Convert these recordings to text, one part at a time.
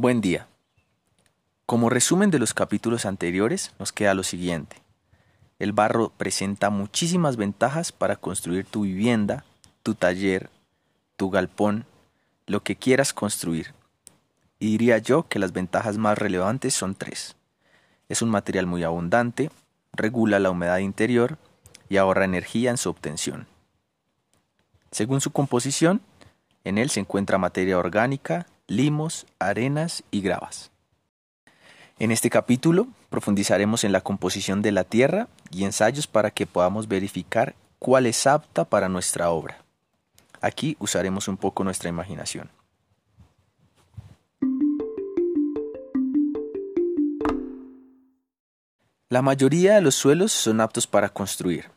Buen día. Como resumen de los capítulos anteriores, nos queda lo siguiente. El barro presenta muchísimas ventajas para construir tu vivienda, tu taller, tu galpón, lo que quieras construir. Y diría yo que las ventajas más relevantes son tres. Es un material muy abundante, regula la humedad interior y ahorra energía en su obtención. Según su composición, en él se encuentra materia orgánica, limos, arenas y gravas. En este capítulo profundizaremos en la composición de la tierra y ensayos para que podamos verificar cuál es apta para nuestra obra. Aquí usaremos un poco nuestra imaginación. La mayoría de los suelos son aptos para construir.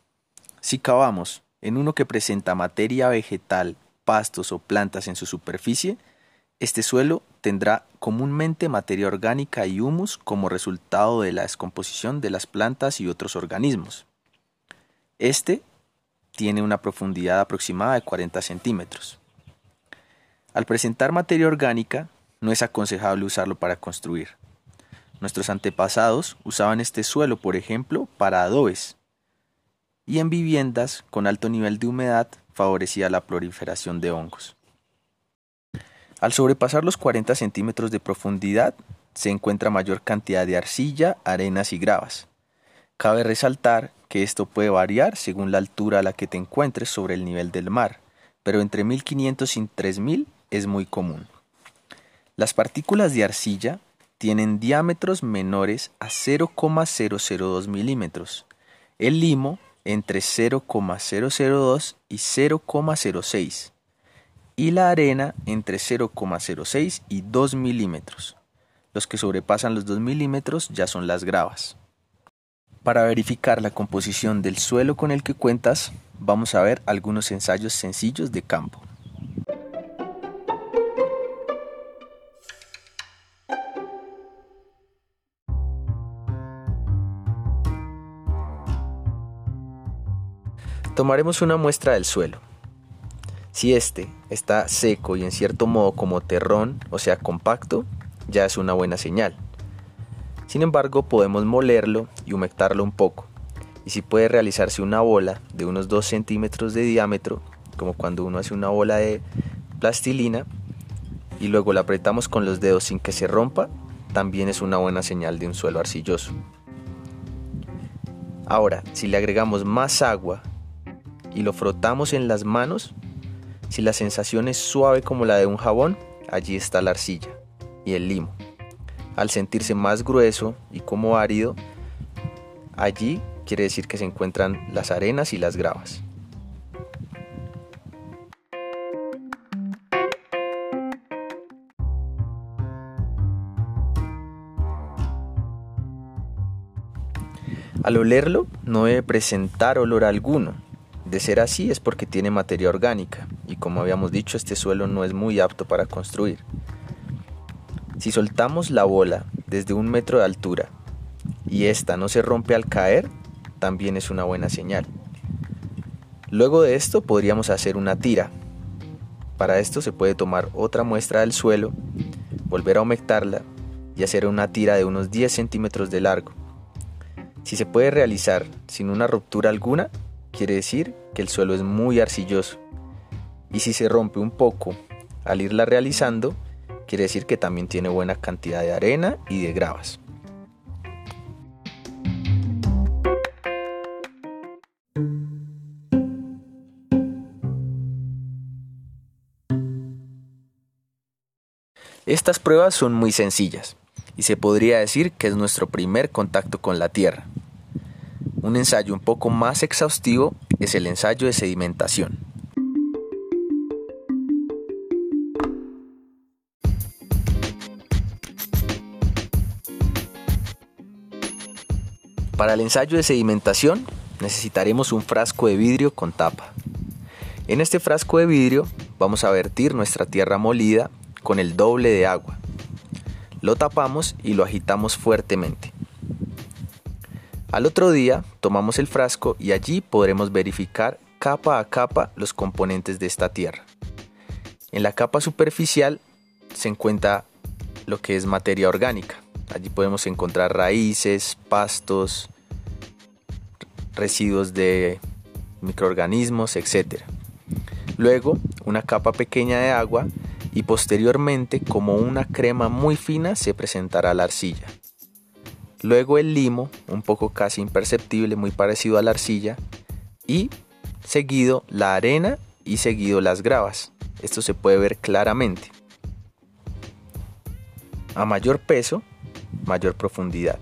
Si cavamos en uno que presenta materia vegetal, pastos o plantas en su superficie, este suelo tendrá comúnmente materia orgánica y humus como resultado de la descomposición de las plantas y otros organismos. Este tiene una profundidad aproximada de 40 centímetros. Al presentar materia orgánica, no es aconsejable usarlo para construir. Nuestros antepasados usaban este suelo, por ejemplo, para adobes, y en viviendas con alto nivel de humedad favorecía la proliferación de hongos. Al sobrepasar los 40 centímetros de profundidad, se encuentra mayor cantidad de arcilla, arenas y gravas. Cabe resaltar que esto puede variar según la altura a la que te encuentres sobre el nivel del mar, pero entre 1500 y 3000 es muy común. Las partículas de arcilla tienen diámetros menores a 0,002 milímetros, el limo entre 0,002 y 0,06 y la arena entre 0,06 y 2 milímetros. Los que sobrepasan los 2 milímetros ya son las gravas. Para verificar la composición del suelo con el que cuentas, vamos a ver algunos ensayos sencillos de campo. Tomaremos una muestra del suelo. Si este está seco y en cierto modo como terrón, o sea compacto, ya es una buena señal. Sin embargo, podemos molerlo y humectarlo un poco. Y si puede realizarse una bola de unos 2 centímetros de diámetro, como cuando uno hace una bola de plastilina, y luego la apretamos con los dedos sin que se rompa, también es una buena señal de un suelo arcilloso. Ahora, si le agregamos más agua y lo frotamos en las manos, si la sensación es suave como la de un jabón, allí está la arcilla y el limo. Al sentirse más grueso y como árido, allí quiere decir que se encuentran las arenas y las gravas. Al olerlo no debe presentar olor alguno, de ser así es porque tiene materia orgánica y como habíamos dicho este suelo no es muy apto para construir. Si soltamos la bola desde un metro de altura y esta no se rompe al caer, también es una buena señal. Luego de esto podríamos hacer una tira. Para esto se puede tomar otra muestra del suelo, volver a humectarla y hacer una tira de unos 10 centímetros de largo. Si se puede realizar sin una ruptura alguna, quiere decir que el suelo es muy arcilloso. Y si se rompe un poco al irla realizando, quiere decir que también tiene buena cantidad de arena y de gravas. Estas pruebas son muy sencillas y se podría decir que es nuestro primer contacto con la Tierra. Un ensayo un poco más exhaustivo es el ensayo de sedimentación. Para el ensayo de sedimentación necesitaremos un frasco de vidrio con tapa. En este frasco de vidrio vamos a vertir nuestra tierra molida con el doble de agua. Lo tapamos y lo agitamos fuertemente. Al otro día tomamos el frasco y allí podremos verificar capa a capa los componentes de esta tierra. En la capa superficial se encuentra lo que es materia orgánica. Allí podemos encontrar raíces, pastos, residuos de microorganismos, etc. Luego, una capa pequeña de agua y posteriormente, como una crema muy fina, se presentará la arcilla. Luego el limo, un poco casi imperceptible, muy parecido a la arcilla, y seguido la arena y seguido las gravas. Esto se puede ver claramente. A mayor peso, mayor profundidad.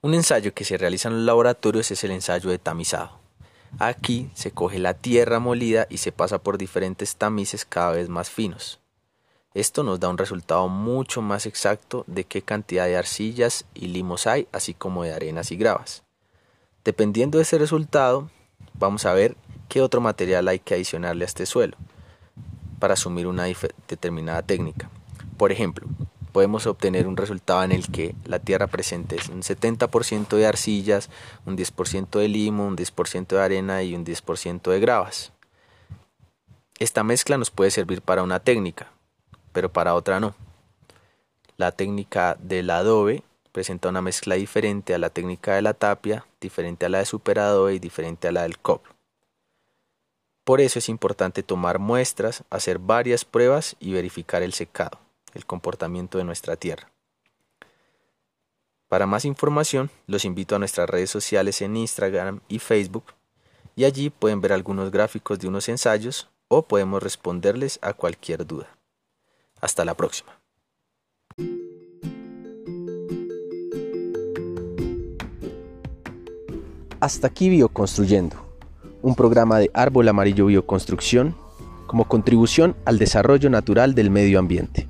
Un ensayo que se realiza en los laboratorios es el ensayo de tamizado. Aquí se coge la tierra molida y se pasa por diferentes tamices cada vez más finos. Esto nos da un resultado mucho más exacto de qué cantidad de arcillas y limos hay, así como de arenas y gravas. Dependiendo de ese resultado, vamos a ver qué otro material hay que adicionarle a este suelo para asumir una determinada técnica. Por ejemplo, podemos obtener un resultado en el que la tierra presente un 70% de arcillas, un 10% de limo, un 10% de arena y un 10% de gravas. Esta mezcla nos puede servir para una técnica, pero para otra no. La técnica del adobe presenta una mezcla diferente a la técnica de la tapia, diferente a la de superadobe y diferente a la del COP. Por eso es importante tomar muestras, hacer varias pruebas y verificar el secado, el comportamiento de nuestra tierra. Para más información, los invito a nuestras redes sociales en Instagram y Facebook, y allí pueden ver algunos gráficos de unos ensayos o podemos responderles a cualquier duda. Hasta la próxima. Hasta aquí Bioconstruyendo, un programa de Árbol Amarillo Bioconstrucción como contribución al desarrollo natural del medio ambiente.